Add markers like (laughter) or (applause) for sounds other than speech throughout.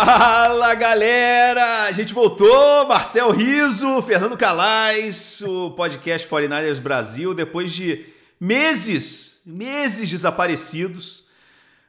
Fala galera! A gente voltou, Marcel Riso, Fernando Calais, o podcast 49ers Brasil, depois de meses, meses desaparecidos.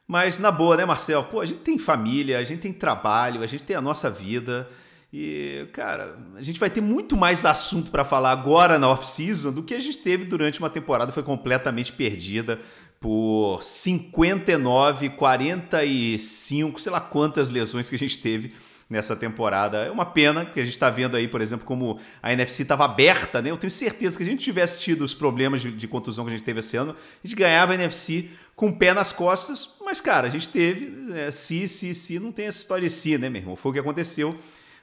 Mas na boa, né, Marcel? Pô, a gente tem família, a gente tem trabalho, a gente tem a nossa vida. E, cara, a gente vai ter muito mais assunto para falar agora na off-season do que a gente teve durante uma temporada foi completamente perdida por 59, 45, sei lá quantas lesões que a gente teve nessa temporada. É uma pena que a gente está vendo aí, por exemplo, como a NFC estava aberta, né? Eu tenho certeza que se a gente tivesse tido os problemas de, de, contusão que a gente teve esse ano, a gente ganhava a NFC com o pé nas costas, mas, cara, a gente teve, é, se, se, se, não tem essa história de si, né, meu irmão? Foi o que aconteceu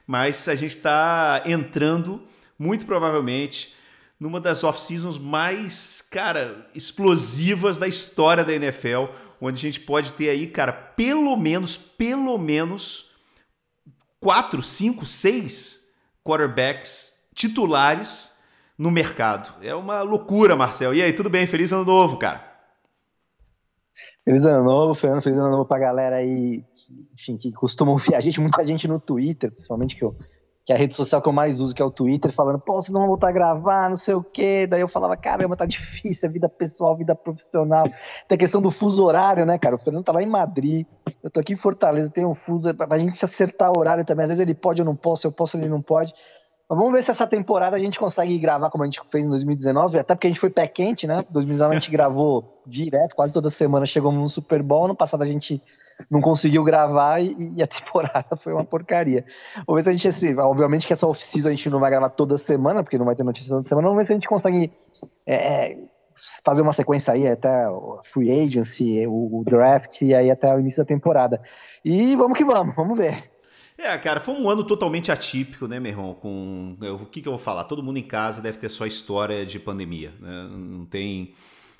mas a gente está entrando, muito provavelmente, numa das off-seasons mais, cara, explosivas da história da NFL, onde a gente pode ter aí, cara, pelo menos, pelo menos, quatro, cinco, seis quarterbacks titulares no mercado. É uma loucura, Marcel. E aí, tudo bem? Feliz ano novo, cara. Feliz ano novo, Fernando. Feliz ano novo pra galera aí enfim, que costumam ouvir a gente, muita gente no Twitter, principalmente que, eu, que é a rede social que eu mais uso, que é o Twitter, falando, pô, vocês não vão voltar a gravar, não sei o quê. Daí eu falava, caramba, tá difícil, a vida pessoal, vida profissional. Tem a questão do fuso horário, né, cara? O Fernando tá lá em Madrid, eu tô aqui em Fortaleza, tem um fuso, pra gente se acertar o horário também. Às vezes ele pode, eu não posso, eu posso, ele não pode. Mas vamos ver se essa temporada a gente consegue gravar como a gente fez em 2019, até porque a gente foi pé quente, né? 2019 a gente (laughs) gravou direto, quase toda semana chegamos no Super Bowl. No passado a gente não conseguiu gravar e, e, a (laughs) temporada foi uma porcaria. Vamos ver se a gente, obviamente que essa off-season a gente não vai gravar toda semana, porque não vai ter notícia toda semana, vamos ver se a gente consegue é, é fazer uma sequência aí até o free agency, o, o draft e aí até o início da temporada. E vamos que vamos, vamos ver. É, cara, foi um ano totalmente atípico, né, meu irmão? Com o que, que eu vou falar? Todo mundo em casa deve ter sua história de pandemia, né? Não tem,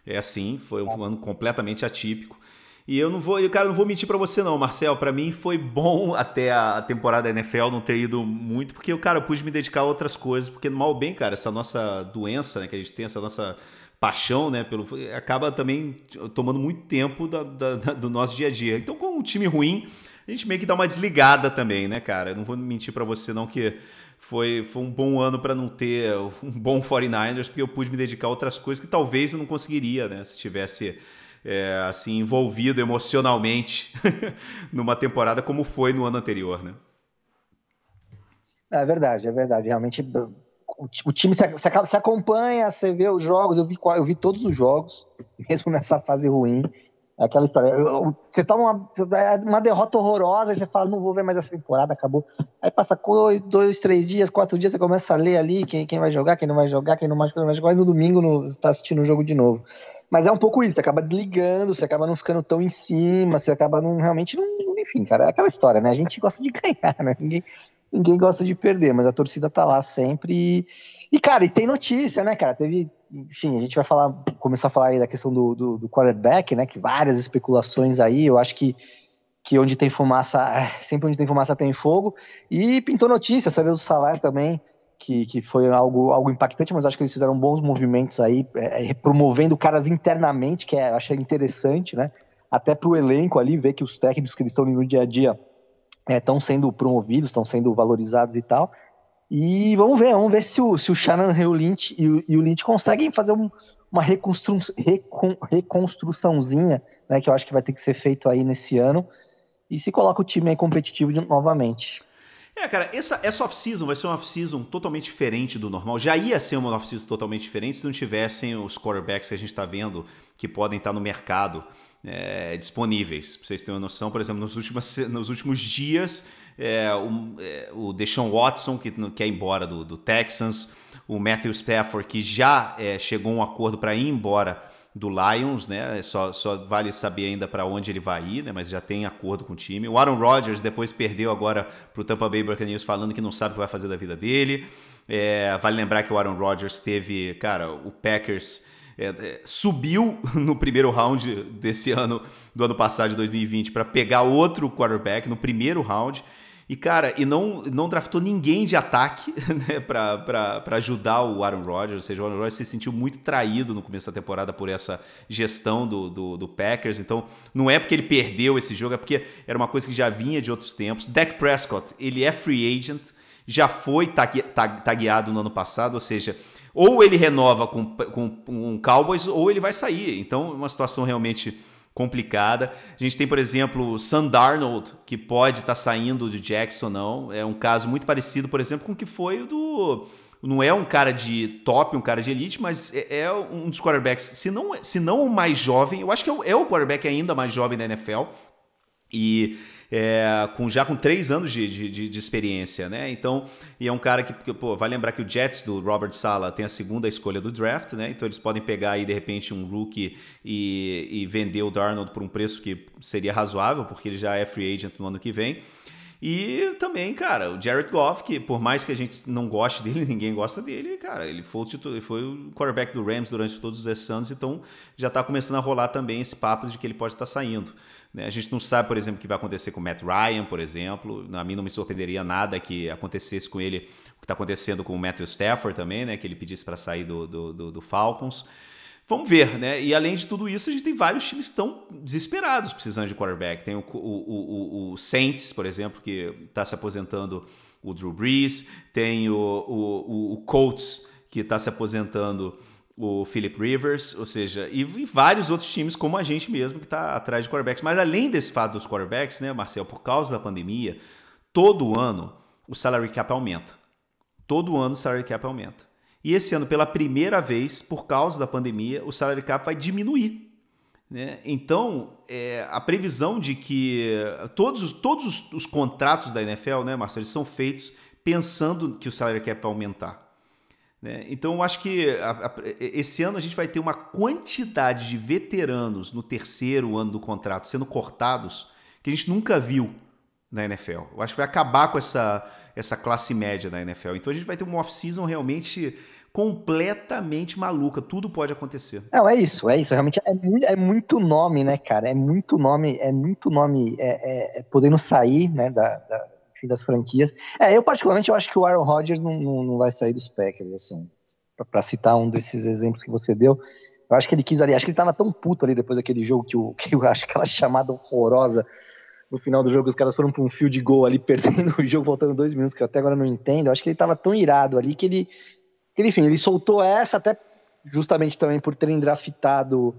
é assim, foi um ano completamente atípico. E eu não vou, eu, cara, não vou mentir para você não, Marcel. Para mim foi bom (laughs) até a temporada da NFL não ter ido muito, porque eu, cara, pude me dedicar a outras coisas, porque mal bem, cara, essa nossa doença, né, que a gente tem, essa nossa paixão, né, pelo acaba também tomando muito tempo da, da, da, do nosso dia a dia. Então, com um time ruim, a gente meio que dá uma desligada também, né, cara? Não vou mentir para você não que foi, foi um bom ano para não ter um bom 49ers, porque eu pude me dedicar a outras coisas que talvez eu não conseguiria, né, se tivesse é, assim envolvido emocionalmente (laughs) numa temporada como foi no ano anterior, né? É verdade, é verdade. Realmente o time se, se, se, acompanha, você vê os jogos, eu vi, eu vi todos os jogos, (laughs) mesmo nessa fase ruim. É aquela história. Você toma uma, uma derrota horrorosa, você fala, não vou ver mais essa temporada, acabou. Aí passa dois, dois, três dias, quatro dias, você começa a ler ali quem, quem vai jogar, quem não vai jogar, quem não vai jogar, quem não vai jogar, e no domingo no, você está assistindo o jogo de novo. Mas é um pouco isso, você acaba desligando, você acaba não ficando tão em cima, você acaba não realmente não. Enfim, cara, é aquela história, né? A gente gosta de (laughs) ganhar, né? Ninguém, ninguém gosta de perder, mas a torcida tá lá sempre. E, e, cara, e tem notícia, né, cara? Teve. Enfim, a gente vai falar, começar a falar aí da questão do, do, do quarterback, né? Que várias especulações aí, eu acho que que onde tem fumaça, é, sempre onde tem fumaça tem fogo. E pintou notícia, saiu do salário também que, que foi algo, algo impactante, mas acho que eles fizeram bons movimentos aí, é, é promovendo caras internamente, que é, achei interessante, né? Até para o elenco ali, ver que os técnicos que eles estão no dia a dia estão é, sendo promovidos, estão sendo valorizados e tal. E vamos ver, vamos ver se o, se o Shannon e o Lynch, e o, e o Lynch conseguem fazer um, uma reconstru, recon, reconstruçãozinha, né? Que eu acho que vai ter que ser feito aí nesse ano. E se coloca o time aí competitivo de, novamente. É, cara, essa, essa off-season vai ser uma off-season totalmente diferente do normal. Já ia ser uma off-season totalmente diferente se não tivessem os quarterbacks que a gente está vendo que podem estar tá no mercado é, disponíveis. Pra vocês terem uma noção, por exemplo, nos últimos, nos últimos dias, é, o, é, o Deshaun Watson, que quer ir embora do, do Texans, o Matthew Stafford, que já é, chegou a um acordo para ir embora do Lions, né? Só, só vale saber ainda para onde ele vai ir, né? Mas já tem acordo com o time. O Aaron Rodgers depois perdeu agora para o Tampa Bay Buccaneers falando que não sabe o que vai fazer da vida dele. É, vale lembrar que o Aaron Rodgers teve, cara, o Packers é, é, subiu (laughs) no primeiro round desse ano, do ano passado de 2020, para pegar outro quarterback no primeiro round. E, cara, e não, não draftou ninguém de ataque (laughs) né, para ajudar o Aaron Rodgers. Ou seja, o Aaron Rodgers se sentiu muito traído no começo da temporada por essa gestão do, do, do, Packers. Então, não é porque ele perdeu esse jogo, é porque era uma coisa que já vinha de outros tempos. Dak Prescott, ele é free agent, já foi tagueado no ano passado, ou seja, ou ele renova com, com, com Cowboys ou ele vai sair. Então, é uma situação realmente complicada. A gente tem, por exemplo, o Sam Darnold, que pode estar tá saindo de Jackson não. É um caso muito parecido, por exemplo, com o que foi o do. Não é um cara de top, um cara de elite, mas é, é um dos quarterbacks, se não, se não o mais jovem, eu acho que é o, é o quarterback ainda mais jovem da NFL. E é, com, já com três anos de, de, de, experiência, né? Então, e é um cara que, pô, vai lembrar que o Jets do Robert Sala tem a segunda escolha do draft, né? Então eles podem pegar aí de repente um rookie e, e vender o Darnold por um preço que seria razoável, porque ele já é free agent no ano que vem. E também, cara, o Jared Goff, que por mais que a gente não goste dele, (laughs) ninguém gosta dele, cara, ele foi o, titular, foi o quarterback do Rams durante todos esses anos, então já está começando a rolar também esse papo de que ele pode estar saindo. Né? A gente não sabe, por exemplo, o que vai acontecer com o Matt Ryan, por exemplo. A mim não me surpreenderia nada que acontecesse com ele o que está acontecendo com o Matthew Stafford também, né? Que ele pedisse para sair do, do, do, do, Falcons. Vamos ver, né? E além de tudo isso, a gente tem vários times tão desesperados precisando de quarterback. Tem o, o, o, o Saints, por exemplo, que está se aposentando o Drew Brees. Tem o, o, o Colts, que está se aposentando o Philip Rivers, ou seja, e, e, vários outros times como a gente mesmo que está atrás de quarterbacks. Mas além desse fato dos quarterbacks, né, Marcel, por causa da pandemia, todo ano o salary cap aumenta. Todo ano o salary cap aumenta. E esse ano, pela primeira vez, por causa da pandemia, o salary cap vai diminuir. Né? Então, é, a previsão de que todos, os, todos os, os contratos da NFL, né, Marcelo, eles são feitos pensando que o salary cap vai aumentar. Né? Então, eu acho que a, a, esse ano a gente vai ter uma quantidade de veteranos no terceiro ano do contrato sendo cortados que a gente nunca viu na NFL. Eu acho que vai acabar com essa, essa classe média da NFL. Então, a gente vai ter uma off-season realmente completamente maluca. Tudo pode acontecer. Não, é isso, é isso. Realmente é, muito, é muito nome, né, cara? É muito nome, é muito nome é, é, é podendo sair né, da, da das franquias. É, eu particularmente eu acho que o Aaron Rodgers não, não, não vai sair dos Packers, assim, para citar um desses exemplos que você deu. Eu acho que ele quis ali, acho que ele tava tão puto ali depois daquele jogo que, o, (laughs) que eu acho aquela chamada horrorosa no final do jogo, os caras foram para um fio de gol ali, (laughs) perdendo o jogo, faltando dois minutos, que eu até agora não entendo. Eu acho que ele tava tão irado ali que ele, que ele, enfim, ele soltou essa até justamente também por terem draftado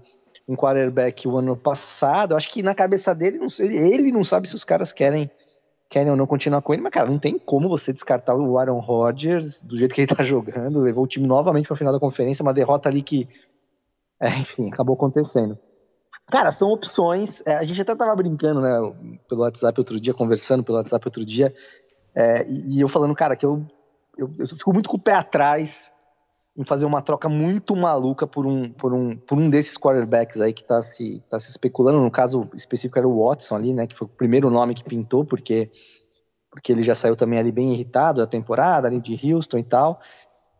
um quarterback o ano passado. Eu acho que na cabeça dele, não sei, ele não sabe se os caras querem querem ou não continuar com ele, mas, cara, não tem como você descartar o Aaron Rodgers do jeito que ele tá (laughs) jogando, levou o time novamente para a final da conferência, uma derrota ali que, é, enfim, acabou acontecendo. Cara, são opções, é, a gente até tava brincando, né, pelo WhatsApp outro dia, conversando pelo WhatsApp outro dia, é, e, e, eu falando, cara, que eu, eu, eu fico muito com o pé atrás em fazer uma troca muito maluca por um, por um, por um desses quarterbacks aí que está se, tá se especulando. No caso específico era o Watson ali, né? Que foi o primeiro nome que pintou, porque, porque ele já saiu também ali bem irritado da temporada, ali de Houston e tal.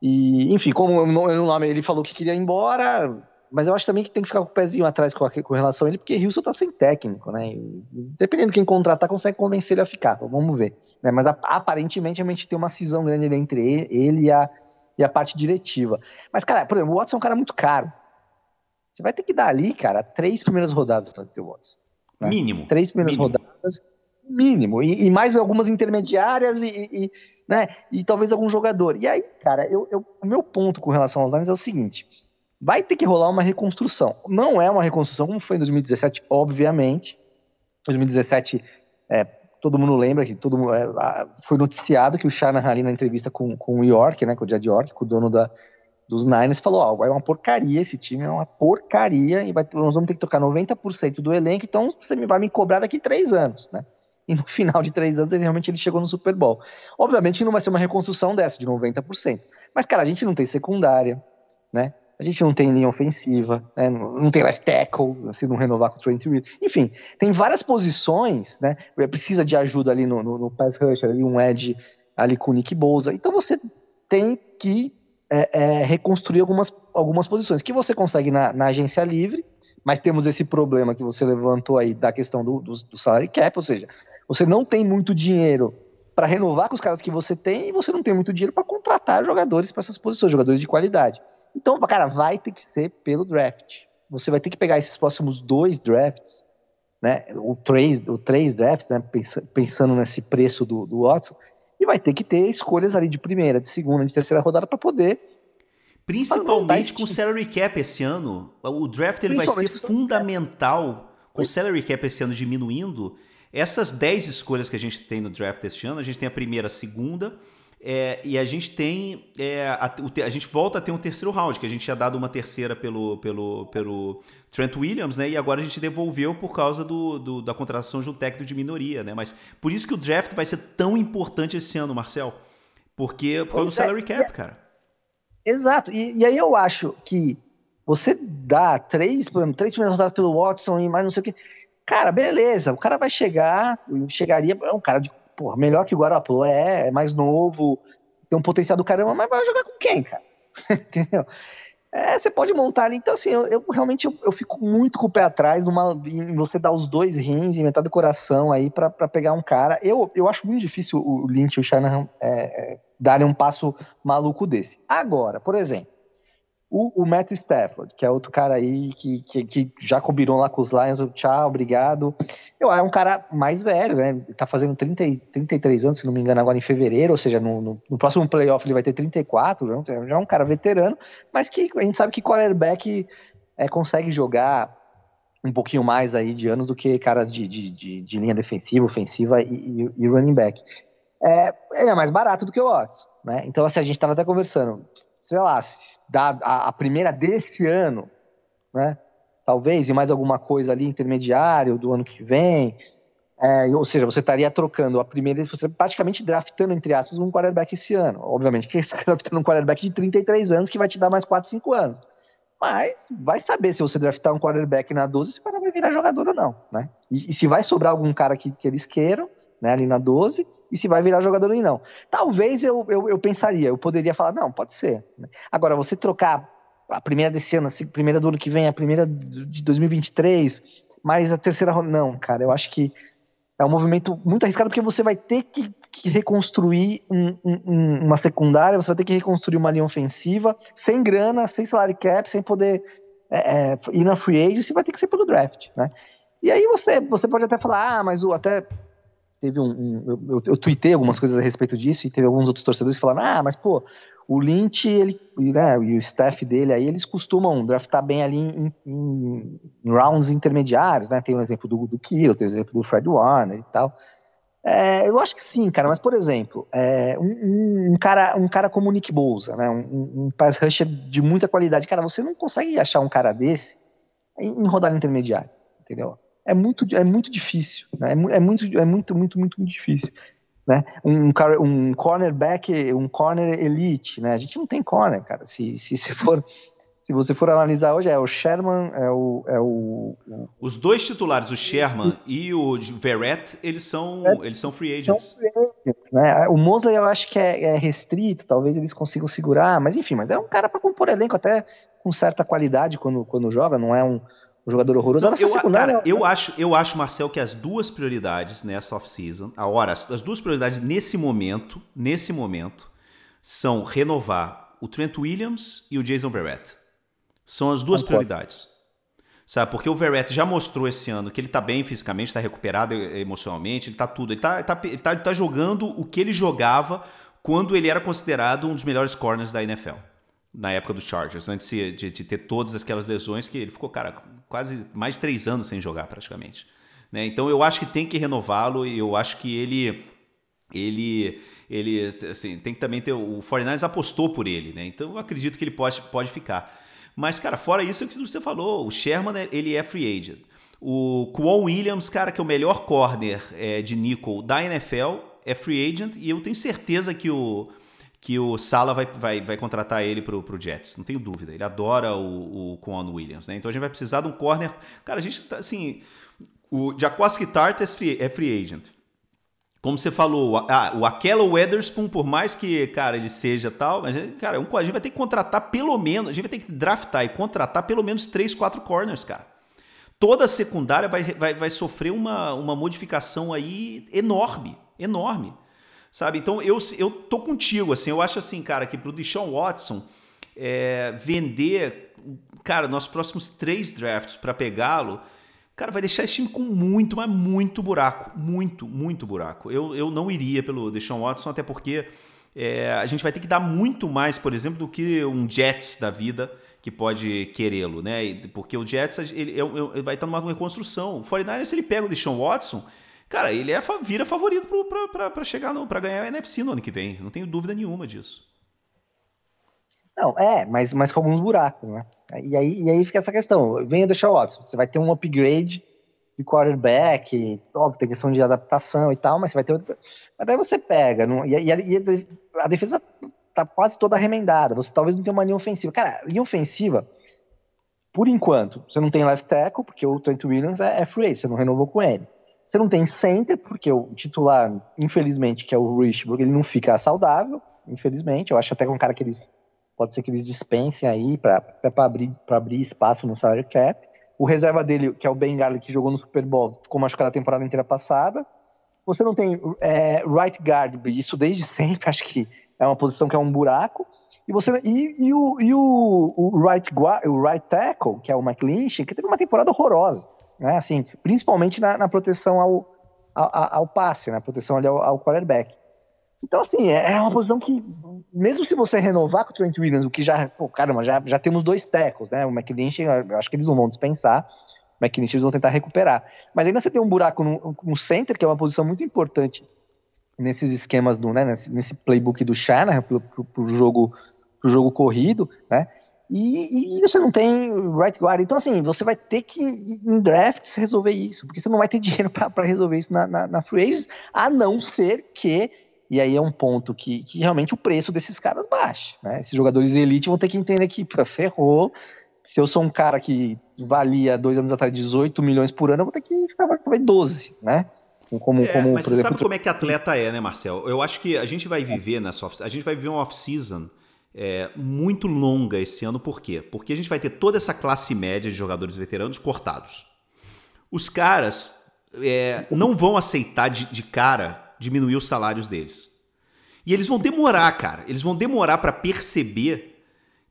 E, enfim, como o nome ele falou que queria ir embora, mas eu acho também que tem que ficar com o pezinho atrás com, a, com relação a ele, porque Houston tá sem técnico, né? E, dependendo de quem contratar, consegue convencer ele a ficar. Vamos ver. Né? Mas aparentemente a gente tem uma cisão grande entre ele e a e a parte diretiva. Mas, cara, por exemplo, o Watson é um cara muito caro. Você vai ter que dar ali, cara, três primeiras rodadas para ter o Watson. Né? Mínimo. Três primeiras mínimo. rodadas, mínimo. E, e, mais algumas intermediárias e, e, né, e talvez algum jogador. E aí, cara, eu, eu, o meu ponto com relação aos Lions é o seguinte: vai ter que rolar uma reconstrução. Não é uma reconstrução como foi em 2017, obviamente. 2017 é, todo mundo lembra que todo mundo, é, foi noticiado que o Shanahan ali na entrevista com, com o York, né, com o Jed York, com o dono da, dos Niners, falou, oh, é uma porcaria esse time, é uma porcaria, e vai, nós vamos ter que tocar 90% do elenco, então você vai me cobrar daqui três anos, né? E no (laughs) final de três anos, ele realmente ele chegou no Super Bowl. Obviamente que não vai ser uma reconstrução dessa, de 90%. Mas, cara, a gente não tem secundária, né? A gente não tem linha ofensiva, né? não tem left tackle, se não renovar com o Trent Williams. Enfim, tem várias posições, né? Precisa de ajuda ali no, no, no pass rush, ali um edge ali com o Nick Bolsa. Então você tem que é, é, reconstruir algumas, algumas posições que você consegue na, na, agência livre, mas temos esse problema que você levantou aí da questão do, do, do salary cap, ou seja, você não tem muito dinheiro para renovar com os caras que você tem e você não tem muito dinheiro para contratar jogadores para essas posições, jogadores de qualidade. Então, cara, vai ter que ser pelo draft. Você vai ter que pegar esses próximos dois drafts, né? O três, o três drafts, né? Pensando nesse preço do, do Watson, e vai ter que ter escolhas ali de primeira, de segunda, de terceira rodada para poder Principalmente com o salary cap esse ano, o draft ele vai ser fundamental com o salary cap esse ano diminuindo essas 10 escolhas que a gente tem no draft este ano, a gente tem a primeira, a segunda, é, e a gente tem. É, a, a, gente volta a ter um terceiro round, que a gente tinha dado uma terceira pelo, pelo, pelo Trent Williams, né? E agora a gente devolveu por causa do, do, da contratação de um técnico de minoria, né? Mas por isso que o draft vai ser tão importante esse ano, Marcel. Porque por causa do é, salary cap, é, cara. Exato. E, e, aí eu acho que você dá três, três primeiras rodadas pelo Watson e mais não sei o que. Cara, beleza, o cara vai chegar, chegaria, é um cara de, porra, melhor que o Guarapolo, é, é mais novo, tem um potencial do caramba, mas vai jogar com quem, cara? (laughs) Entendeu? É, você pode montar ali. Então, assim, eu, eu realmente eu, eu, fico muito com o pé atrás numa, em você dar os dois rins e metade do coração aí para pegar um cara. Eu, eu acho muito difícil o Lynch e o Shanahan é, é, darem um passo maluco desse. Agora, por exemplo, o, o Matthew Stafford, que é outro cara aí que, que, que já combinou lá com os Lions, tchau, obrigado. Eu, é um cara mais velho, né? Tá fazendo 30, 33 anos, se não me engano, agora em fevereiro, ou seja, no, no, no próximo playoff ele vai ter 34, né? já é um cara veterano, mas que a gente sabe que quarterback é, consegue jogar um pouquinho mais aí de anos do que caras de, de, de, de linha defensiva, ofensiva e, e, e running back. É, ele é mais barato do que o Watts, né? Então, assim, a gente estava até conversando sei lá, da, a, a primeira desse ano, né? Talvez, e mais alguma coisa ali intermediário do ano que vem. É, ou seja, você estaria trocando a primeira, você praticamente draftando, entre aspas, um quarterback esse ano. Obviamente que você está draftando um quarterback de 33 anos que vai te dar mais 4, 5 anos. Mas vai saber se você draftar um quarterback na 12, se o cara vai virar jogador ou não, né? E, e se vai sobrar algum cara que, que eles queiram, né, ali na 12, e se vai virar jogador ou não. Talvez eu, eu, eu pensaria, eu poderia falar, não, pode ser. Agora, você trocar a primeira desse ano, a primeira do ano que vem, a primeira de 2023, mais a terceira, não, cara, eu acho que é um movimento muito arriscado porque você vai ter que, que reconstruir um, um, uma secundária, você vai ter que reconstruir uma linha ofensiva, sem grana, sem salary cap, sem poder é, é, ir na free agency, vai ter que ser pelo draft, né? E aí você, você pode até falar, ah, mas o, até teve um, um eu, eu, eu tuitei algumas coisas a respeito disso e teve alguns outros torcedores que falaram, ah, mas pô, o Lynch ele, né, e o staff dele aí, eles costumam draftar bem ali em, em, em rounds intermediários, né, tem o um exemplo do, do Kiro, tem o um exemplo do Fred Warner e tal, é, eu acho que sim, cara, mas por exemplo, é, um, um, cara, um cara como o Nick Bolsa, né, um, um pass rusher de muita qualidade, cara, você não consegue achar um cara desse em, em rodada intermediária, entendeu? É muito, é muito difícil, né? é, é, muito, é muito, muito, muito, muito difícil. Né? Um, um cornerback, um corner elite, né? A gente não tem corner, cara. Se, se, se for se você for analisar hoje, é o Sherman, é o. É o Os dois titulares, o Sherman e o Verrett, eles são, é, eles são free agents. São free agents né? O Mosley eu acho que é, é, restrito, talvez eles consigam segurar, mas enfim, mas é um cara para compor elenco até com certa qualidade quando, quando joga, não é um, um jogador horroroso. Não, eu, secundária, cara, eu acho, eu acho, Marcel, que as duas prioridades nessa off-season, a hora, as, as duas prioridades nesse momento, nesse momento, são renovar o Trent Williams e o Jason Verrett. São as duas Concordo. prioridades. Sabe, porque o Verrett já mostrou esse ano que ele tá bem fisicamente, tá recuperado emocionalmente, ele tá tudo. Ele tá, ele tá, ele tá, ele tá jogando o que ele jogava quando ele era considerado um dos melhores corners da NFL na época do Chargers, antes de, de, ter todas aquelas lesões que ele ficou, cara, quase mais de três anos sem jogar praticamente. Né? Então eu acho que tem que renová-lo e eu acho que ele ele ele assim, tem que também ter o 49ers apostou por ele, né? Então eu acredito que ele pode, pode ficar. Mas cara, fora isso é o que você falou, o Sherman ele é free agent. O Kwon Williams, cara, que é o melhor corner é, de nickel da NFL, é free agent e eu tenho certeza que o que o Sala vai, vai, vai contratar ele pro, pro Jets, não tenho dúvida. Ele adora o, o Quan Williams, né? Então a gente vai precisar de um corner. Cara, a gente tá assim. O Jacoski Tart é free, é free agent. Como você falou, ah, o Aquela Weatherspoon, por mais que, cara, ele seja tal, mas, cara, um, a gente vai ter que contratar pelo menos, a gente vai ter que draftar e contratar pelo menos 3, 4 corners, cara. Toda a secundária vai, vai, vai sofrer uma, uma modificação aí enorme, enorme. Sabe? Então eu, eu tô contigo, assim, eu acho assim, cara, que pro Deshaun Watson é, vender, cara, nossos próximos três drafts para pegá-lo, Cara, vai deixar esse time com muito, mas muito buraco. Muito, muito buraco. Eu, eu não iria pelo Deshaun Watson, até porque é, a gente vai ter que dar muito mais, por exemplo, do que um Jets da vida que pode querê-lo, né? Porque o Jets ele, ele, ele vai estar numa reconstrução. O 49 se ele pega o Deshaun Watson, cara, ele é, vira favorito para chegar para ganhar o NFC no ano que vem. Não tenho dúvida nenhuma disso. Não, é, mas, mas com alguns buracos, né? E aí, e aí fica essa questão. Venha do Shaw Watson, você vai ter um upgrade de quarterback, óbvio, tem questão de adaptação e tal, mas você vai ter outro... Mas daí você pega, não, e, e, a, e, a, defesa tá quase toda remendada, você talvez não tenha uma linha ofensiva. Cara, linha ofensiva, por enquanto, você não tem left tackle, porque o Trent Williams é, é free, você não renovou com ele. Você não tem center, porque o titular, infelizmente, que é o Richburg, ele não fica saudável, infelizmente. Eu acho até que é um cara que eles pode ser que eles dispensem aí para abrir, abrir espaço no salary cap. O reserva dele, que é o Ben Garley, que jogou no Super Bowl, ficou machucado a temporada inteira passada. Você não tem é, right guard, isso desde sempre, acho que é uma posição que é um buraco. E, você, e, e, o, e o, o, right o right tackle, que é o Mike Lynch, que teve uma temporada horrorosa, né? Assim, principalmente na, na proteção ao, ao, ao, passe, na né? proteção ali ao, ao quarterback. Então, assim, é, é uma posição que, mesmo se você renovar com o Trent Williams, o que já, pô, caramba, já, já temos dois tecos, né? O McLinch, eu acho que eles não vão dispensar. O McLinch eles vão tentar recuperar. Mas ainda você tem um buraco no, no center, que é uma posição muito importante nesses esquemas do, né, nesse, nesse playbook do Shanahan pro, pro, pro, jogo, pro jogo corrido, né? E, e, você não tem right guard. Então, assim, você vai ter que, em drafts, resolver isso, porque você não vai ter (laughs) dinheiro para resolver isso na, na, na free agents, a não ser que e aí é um ponto que, que realmente o preço desses caras baixa. Né? Esses jogadores elite vão ter que entender que pra, ferrou. Se eu sou um cara que valia dois anos atrás 18 milhões por ano, eu vou ter que ficar talvez 12, né? Como, é, como, mas você exemplo, sabe como é que atleta é, né, Marcel? Eu acho que a gente vai viver nessa off a gente vai viver uma off-season é, muito longa esse ano, por quê? Porque a gente vai ter toda essa classe média de jogadores veteranos cortados. Os caras é, não vão aceitar de, de cara diminuir os salários deles. E eles vão demorar, cara. Eles vão demorar para perceber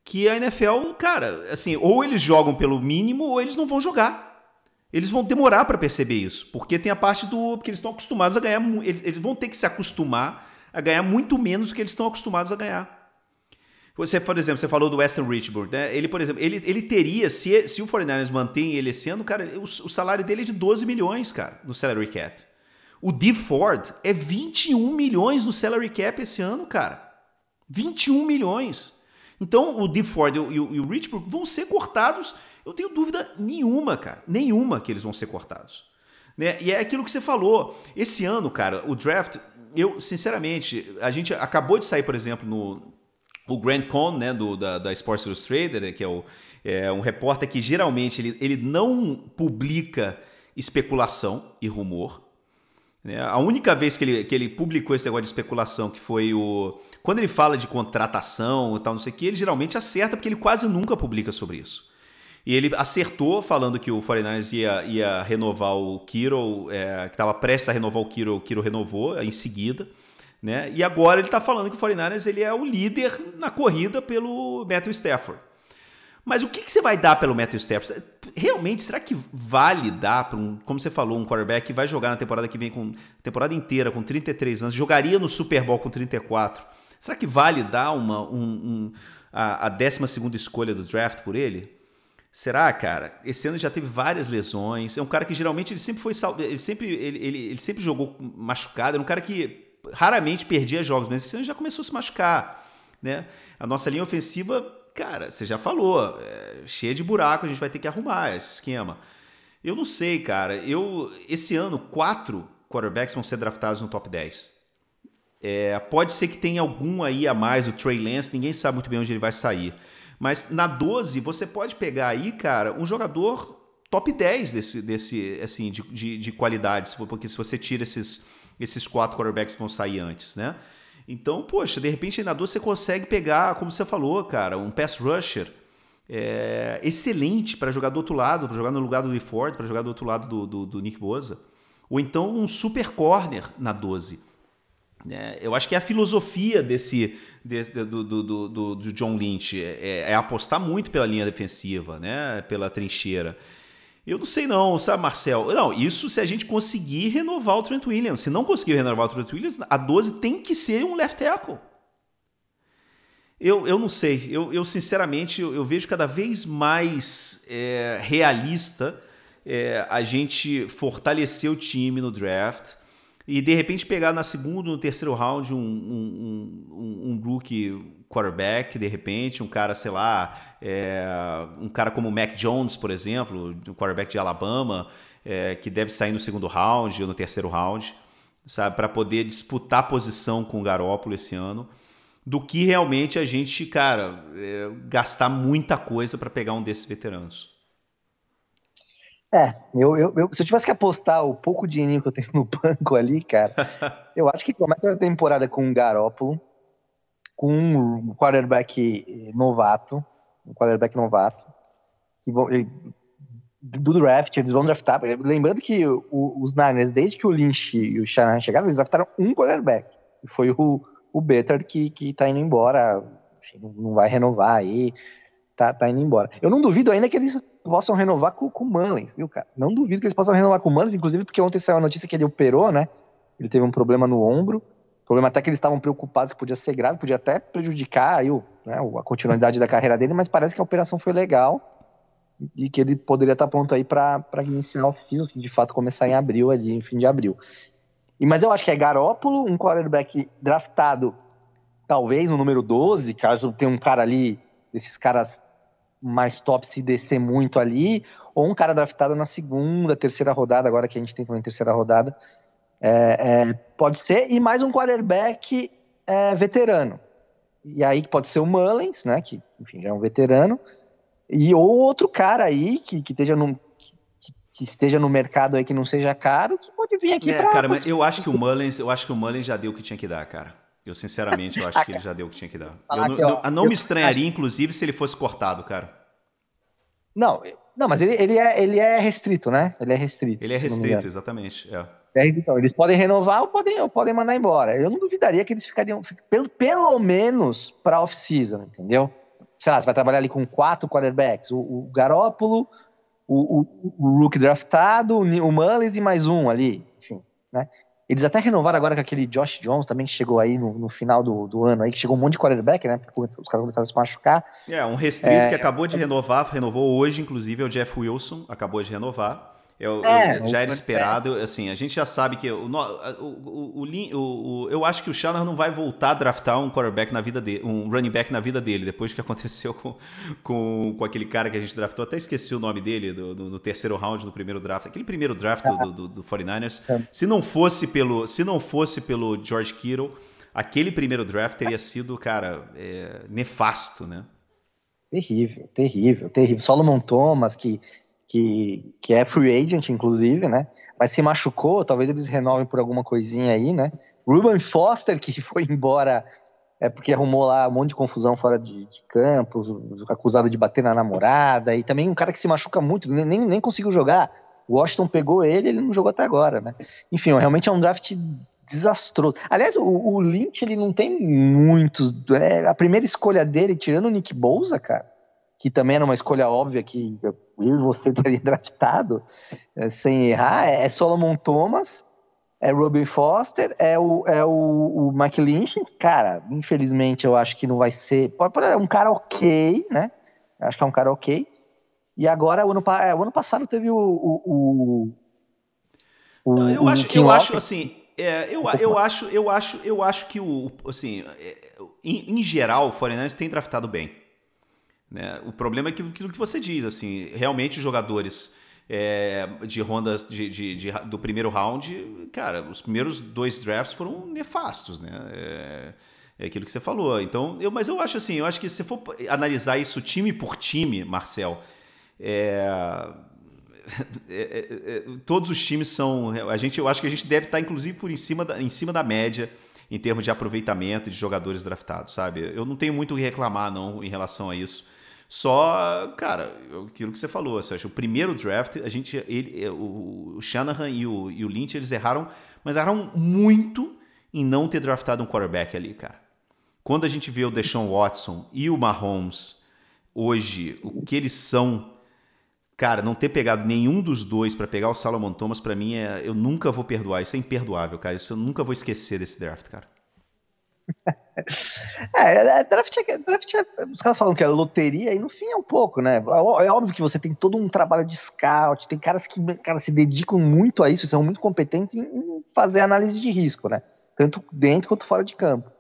que a NFL, cara, assim, ou eles jogam pelo mínimo ou eles não vão jogar. Eles vão demorar para perceber isso, porque tem a parte do porque eles estão acostumados a ganhar, eles, eles vão ter que se acostumar a ganhar muito menos do que eles estão acostumados a ganhar. Você, por exemplo, você falou do Weston Richburg, né? Ele, por exemplo, ele, ele teria, se, se o 49ers mantém ele esse ano, cara, o, o salário dele é de 12 milhões, cara, no salary cap. O D Ford é 21 milhões no salary cap esse ano, cara. 21 milhões. Então o D Ford e o, e o Richburg vão ser cortados. Eu tenho dúvida nenhuma, cara. Nenhuma que eles vão ser cortados. Né? E é aquilo que você falou. Esse ano, cara, o draft, eu, sinceramente, a gente acabou de sair, por exemplo, no o Grant Cohn, né, do, da, da Sports Illustrated, que é, o, é um repórter que geralmente ele, ele não publica especulação e rumor. Né? A única vez que ele, que ele publicou esse negócio de especulação, que foi o. Quando ele fala de contratação e tal, não sei o que, ele geralmente acerta, porque ele quase nunca publica sobre isso. E ele acertou falando que o 49ers ia, ia renovar o Kiro, é, que estava prestes a renovar o Kiro, o Kiro renovou em seguida. Né? E agora ele está falando que o 49ers ele é o líder na corrida pelo Matthew Stafford. Mas o que, que você vai dar pelo Matthew Stafford? Realmente, será que vale dar para um, como você falou, um quarterback que vai jogar na temporada que vem com temporada inteira com 33 anos, jogaria no Super Bowl com 34? Será que vale dar uma, um, um, a, a 12 escolha do draft por ele? Será, cara? Esse ano já teve várias lesões. É um cara que geralmente ele sempre foi ele sempre ele, ele, ele sempre jogou machucado. Era um cara que raramente perdia jogos, mas esse ano já começou a se machucar, né? A nossa linha ofensiva cara, você já falou, é, cheia de buraco, a gente vai ter que arrumar esse esquema. Eu não sei, cara. Eu esse ano quatro quarterbacks vão ser draftados no top 10. É, pode ser que tenha algum aí a mais, o Trey Lance, ninguém sabe muito bem onde ele vai sair. Mas na 12, você pode pegar aí, cara, um jogador top 10 desse, desse assim, de, de, de qualidade, porque se você tira esses, esses quatro quarterbacks vão sair antes, né? Então, poxa, de repente na 12 você consegue pegar, como você falou, cara, um pass rusher é, excelente para jogar do outro lado, para jogar no lugar do Lee Ford, para jogar do outro lado do, do, do Nick Boza. Ou então um super corner na 12. É, eu acho que é a filosofia desse, desse do, do, do, do, John Lynch é, é, apostar muito pela linha defensiva, né? pela trincheira. Eu não sei não, sabe, Marcel? Não, isso se a gente conseguir renovar o Trent Williams. Se não conseguir renovar o Trent Williams, a 12 tem que ser um left tackle. Eu, eu não sei. Eu, eu sinceramente, eu, eu vejo cada vez mais é, realista é, a gente fortalecer o time no draft e de repente pegar na segunda, no terceiro round um, um, um, um rookie quarterback, de repente, um cara, sei lá, é, um cara como o Mac Jones, por exemplo, um quarterback de Alabama, é, que deve sair no segundo round ou no terceiro round, sabe, para poder disputar posição com o Garópolo esse ano do que realmente a gente, cara, é, gastar muita coisa para pegar um desses veteranos. É, eu, eu, eu, se eu tivesse que apostar o pouco dinheirinho que eu tenho no (laughs) banco ali, cara, (laughs) eu acho que começa a temporada com um Garópolo, com um quarterback novato, um quarterback novato, que vão, do draft, eles vão draftar. Lembrando que o, os Niners, desde que o Lynch e o Shanahan chegaram, eles draftaram um quarterback, e foi o, o Better que, que tá indo embora, não vai renovar aí, tá, tá indo embora. Eu não duvido ainda que eles possam renovar com, com o Mullins, viu, cara? Não duvido que eles possam renovar com o Mullins, inclusive porque ontem saiu a notícia que ele operou, né? Ele teve um problema no ombro, problema até que eles estavam preocupados que podia ser grave, podia até prejudicar aí o, né, a continuidade da carreira dele, mas parece que a operação foi legal e que ele poderia estar pronto aí para iniciar o off-season, assim, de fato começar em abril, ali, em fim de abril. E, mas eu acho que é Garópolo, um quarterback draftado, talvez no número 12, caso tenha um cara ali, desses caras mais top se descer muito ali, ou um cara draftado na segunda, terceira rodada, agora que a gente tem também terceira rodada, é, é, pode ser, e mais um quarterback é, veterano. E aí pode ser o Mullins, né, que enfim, já é um veterano, e ou outro cara aí que, que esteja no, que esteja no mercado aí que não seja caro, que pode vir aqui é, pra, cara, mas eu acho que o Mullins, eu acho que o Mullins já deu o que tinha que dar, cara. Eu sinceramente eu acho que ele já deu o que tinha que dar. (laughs) Eu não, não, não me estranharia, inclusive, se ele fosse cortado, cara. Não, não, mas ele, ele, é, ele é restrito, né? Ele é restrito. Ele é restrito, exatamente. É. É, então, eles podem renovar ou podem, ou podem mandar embora. Eu não duvidaria que eles ficariam, pelo, pelo menos para off-season, entendeu? Sei lá, você vai trabalhar ali com quatro quarterbacks. O, o Garópolo, o, o, o Rook draftado, o Mullins e mais um ali, enfim, né? Eles até renovaram agora com aquele Josh Jones também, que chegou aí no, no final do, do, ano aí, que chegou um monte de quarterback, né? Porque os caras começaram a se machucar. É, um restrito é, que acabou de renovar, renovou hoje, inclusive, é o Jeff Wilson, acabou de renovar. Eu, é, eu, já era esperado, assim, a gente já sabe que o, o, o, eu acho que o Shannon não vai voltar a draftar um quarterback na vida dele, um running back na vida dele, depois que (laughs) aconteceu com, com, com aquele cara que a gente draftou, até esqueci o nome dele, do, do no terceiro round do primeiro draft, aquele primeiro draft do, do, do 49ers, é. se não fosse pelo, se não fosse pelo George Kittle, aquele primeiro draft teria sido, cara, é, nefasto, né? Terrível, terrível, terrível. Solomon Thomas, que que, que é free agent, inclusive, né? Mas se machucou, talvez eles renovem por alguma coisinha aí, né? Ruben Foster, que (laughs) foi embora é porque arrumou lá um monte de confusão fora de, de campo, acusado de bater na namorada, e também um cara que se machuca muito, nem, nem conseguiu jogar. Washington pegou ele, ele não jogou até agora, né? Enfim, realmente é um draft desastroso. Aliás, o, o Lynch, ele não tem muitos. É, a primeira escolha dele, tirando o Nick Bouza, cara, que também era uma escolha óbvia que eu e você (laughs) teria draftado é, sem errar, é, é Solomon Thomas, é Robin Foster, é o, é o, o Mike Lynch. Cara, infelizmente eu acho que não vai ser. É um cara ok, né? Acho que é um cara ok. E agora, o ano, é, o ano passado teve o. o, o, o eu acho, eu acho assim. É, eu, eu, acho, eu, acho, eu acho que o. Assim, é, em, em geral, o 49 tem draftado bem. Né? O problema é aquilo que você diz, assim, realmente os jogadores é, de rondas de, de, de, do primeiro round, cara, os primeiros dois drafts foram nefastos, né? É, é aquilo que você falou. Então, eu, mas eu acho assim, eu acho que se for analisar isso time por time, Marcel, é, é, é, é, todos os times são. A gente, eu acho que a gente deve estar, inclusive, por em cima da, em cima da média em termos de aproveitamento de jogadores draftados, sabe? Eu não tenho muito o que reclamar, não, em relação a isso. Só, cara, aquilo que você falou, Sérgio, o primeiro draft, a gente, ele, é, o Shanahan e o, e o Lynch, eles erraram, mas erraram muito em não ter draftado um quarterback ali, cara. Quando a gente vê o Deshaun Watson e o Mahomes hoje, o que eles são, cara, não ter pegado nenhum dos dois para pegar o Salomon Thomas, para mim, é, eu nunca vou perdoar. Isso é imperdoável, cara. Isso eu nunca vou esquecer desse draft, cara. (laughs) É, é, draft, é, draft é, os caras falam que é loteria, e no fim é um pouco, né? É, óbvio que você tem todo um trabalho de scout, tem caras que cara, se dedicam muito a isso, são muito competentes em fazer análise de risco, né? Tanto dentro quanto fora de campo.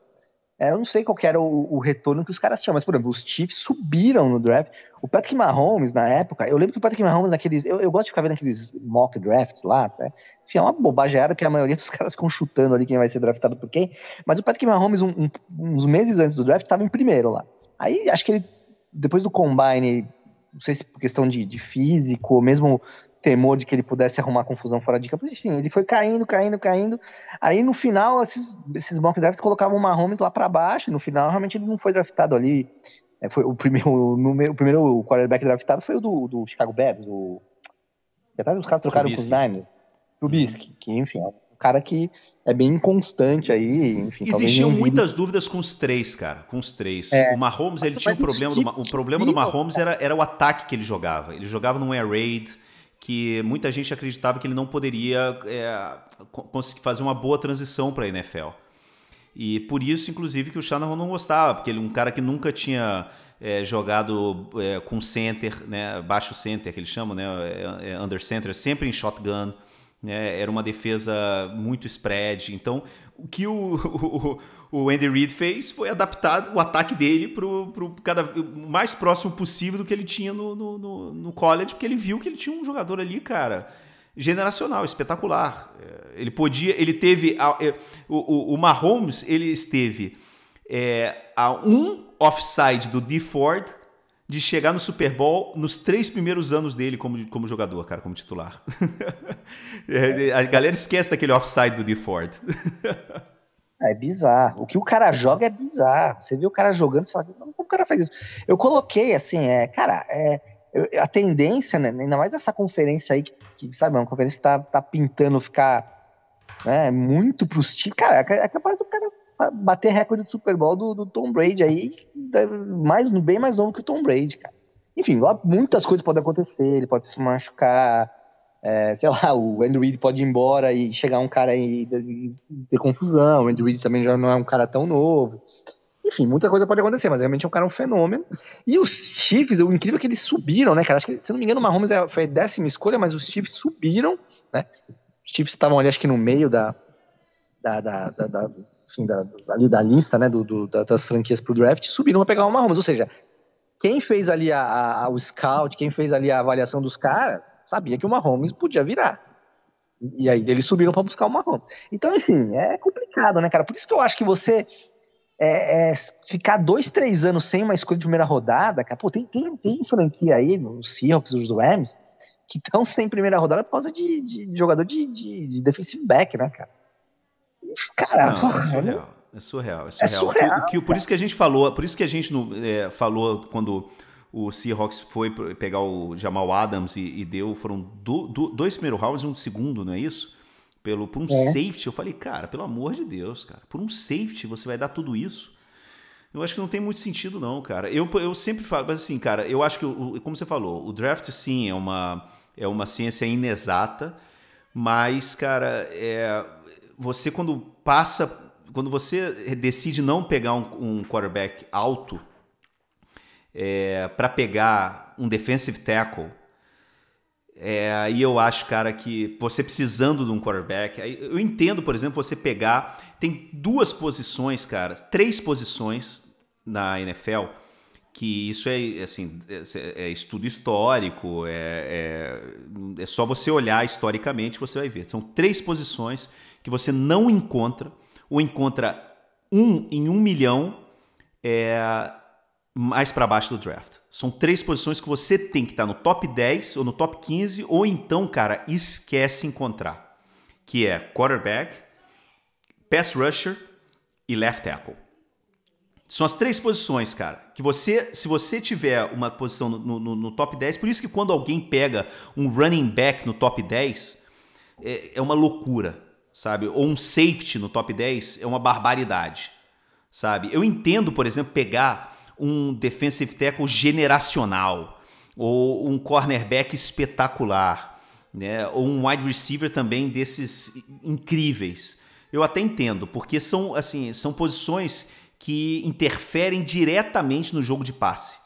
É, eu não sei qual era o, o, retorno que os caras tinham, mas, por exemplo, os Chiefs subiram no draft. O Patrick Mahomes, na época, eu lembro que o Patrick Mahomes, naqueles. Eu, eu gosto de ficar vendo aqueles mock drafts lá, né? Enfim, é uma bobagem que a maioria dos (laughs) caras ficam chutando ali quem vai ser draftado por quem. Mas o Patrick Mahomes, um, um, uns meses antes do draft, estava em primeiro lá. Aí acho que ele, depois do combine, não sei se por questão de, de físico, ou mesmo temor de que ele pudesse arrumar confusão fora de campo. Enfim, ele foi caindo, caindo, caindo. Aí no final, esses, esses mock drafts colocavam o Mahomes lá para baixo. No final, realmente ele não foi draftado ali. É, foi o primeiro, (laughs) o, o primeiro quarterback draftado foi o do, do Chicago Bears. O, os caras trocaram Trubisky. com os Niners. Trubisky, que enfim, é um cara que é bem inconstante aí. Enfim, Existiam muitas dúvidas com os três, cara. Com os três. É. O Mahomes, ele tinha um problema. Do, o problema do Mahomes era, era o ataque que ele jogava. Ele jogava num air raid que muita gente acreditava que ele não poderia é, conseguir fazer uma boa transição para a NFL. E por isso, inclusive, que o Shanahan não gostava, porque ele é um cara que nunca tinha é, jogado é, com center, né, baixo center, que eles chamam, né, é, é under center, sempre em shotgun. Né, era uma defesa muito spread. Então, o que o, (laughs) o, o Andy Reid fez foi adaptar o ataque dele para o cada mais próximo possível do que ele tinha no, no, no, no, college, porque ele viu que ele tinha um jogador ali, cara, generacional, espetacular. É, ele podia, ele teve é, o, o, o Mahomes, ele esteve é, a um offside do D Ford de chegar no Super Bowl nos três primeiros anos dele como, como jogador, cara, como titular. (laughs) É, a galera esquece daquele offside do D Ford. (laughs) É bizarro. O que o cara joga é bizarro. Você vê o cara jogando, você fala, como o cara faz isso? Eu coloquei assim, é, cara, é, a tendência, né, ainda mais essa conferência aí, que, que sabe, é uma conferência que tá, tá pintando ficar né, muito pros times, cara, é, é capaz do cara bater recorde do Super Bowl do, do Tom Brady aí, mais, bem mais novo que o Tom Brady, cara. Enfim, lá muitas coisas podem acontecer, ele pode se machucar, é, sei lá, o Andrew Reid pode ir embora e chegar um cara e ter confusão. O Andrew Reid também já não é um cara tão novo. Enfim, muita coisa pode acontecer, mas realmente é um cara um fenômeno. E os Chiefs, o incrível é que eles subiram, né, cara? Acho que, se não me engano, o Mahomes é, foi a décima escolha, mas os Chiefs subiram, né? Os Chiefs estavam ali, acho que no meio da. da, da, da, da enfim, da, ali da lista, né, do, do das franquias pro draft, subiram para pegar o Mahomes. Ou seja, quem fez ali a, a, o scout, quem fez ali a avaliação dos caras, sabia que o Mahomes podia virar. E aí eles subiram para buscar o Mahomes. Então, enfim, é complicado, né, cara? Por isso que eu acho que você é, é, ficar dois, três anos sem uma escolha de primeira rodada, cara, pô, tem, tem, tem franquia aí, os Seahawks, os Rams, que estão sem primeira rodada por causa de, de, de jogador de, de, de, defensive back, né, cara? Cara, Não, é surreal. É surreal, é surreal. É surreal que, que, por isso que a gente falou, por isso que a gente é, falou quando o Seahawks foi pegar o Jamal Adams e, e deu, foram do, do, dois primeiros rounds e um segundo, não é isso? Pelo, por um é. safety, eu falei, cara, pelo amor de Deus, cara, por um safety você vai dar tudo isso? Eu acho que não tem muito sentido, não, cara. Eu, eu sempre falo, mas assim, cara, eu acho que, como você falou, o draft sim é uma, é uma ciência inexata, mas, cara, é, você quando passa quando você decide não pegar um, um quarterback alto é, para pegar um defensive tackle, é, aí eu acho, cara, que você precisando de um quarterback, eu entendo, por exemplo, você pegar. Tem duas posições, cara, três posições na NFL que isso é assim é, é estudo histórico, é, é, é, só você olhar historicamente você vai ver. São três posições que você não encontra ou encontra um em um milhão é, mais para baixo do draft. São três posições que você tem que estar no top 10 ou no top 15 ou então, cara, esquece encontrar, que é quarterback, pass rusher e left tackle. São as três posições, cara, que você, se você tiver uma posição no, no, no, top 10, por isso que quando alguém pega um running back no top 10, é, é uma loucura, sabe? Ou um safety no top 10 é uma barbaridade, sabe? Eu entendo, por exemplo, pegar um defensive tackle generacional, ou um cornerback espetacular, né? ou um wide receiver também desses incríveis. Eu até entendo, porque são assim, são posições que interferem diretamente no jogo de passe.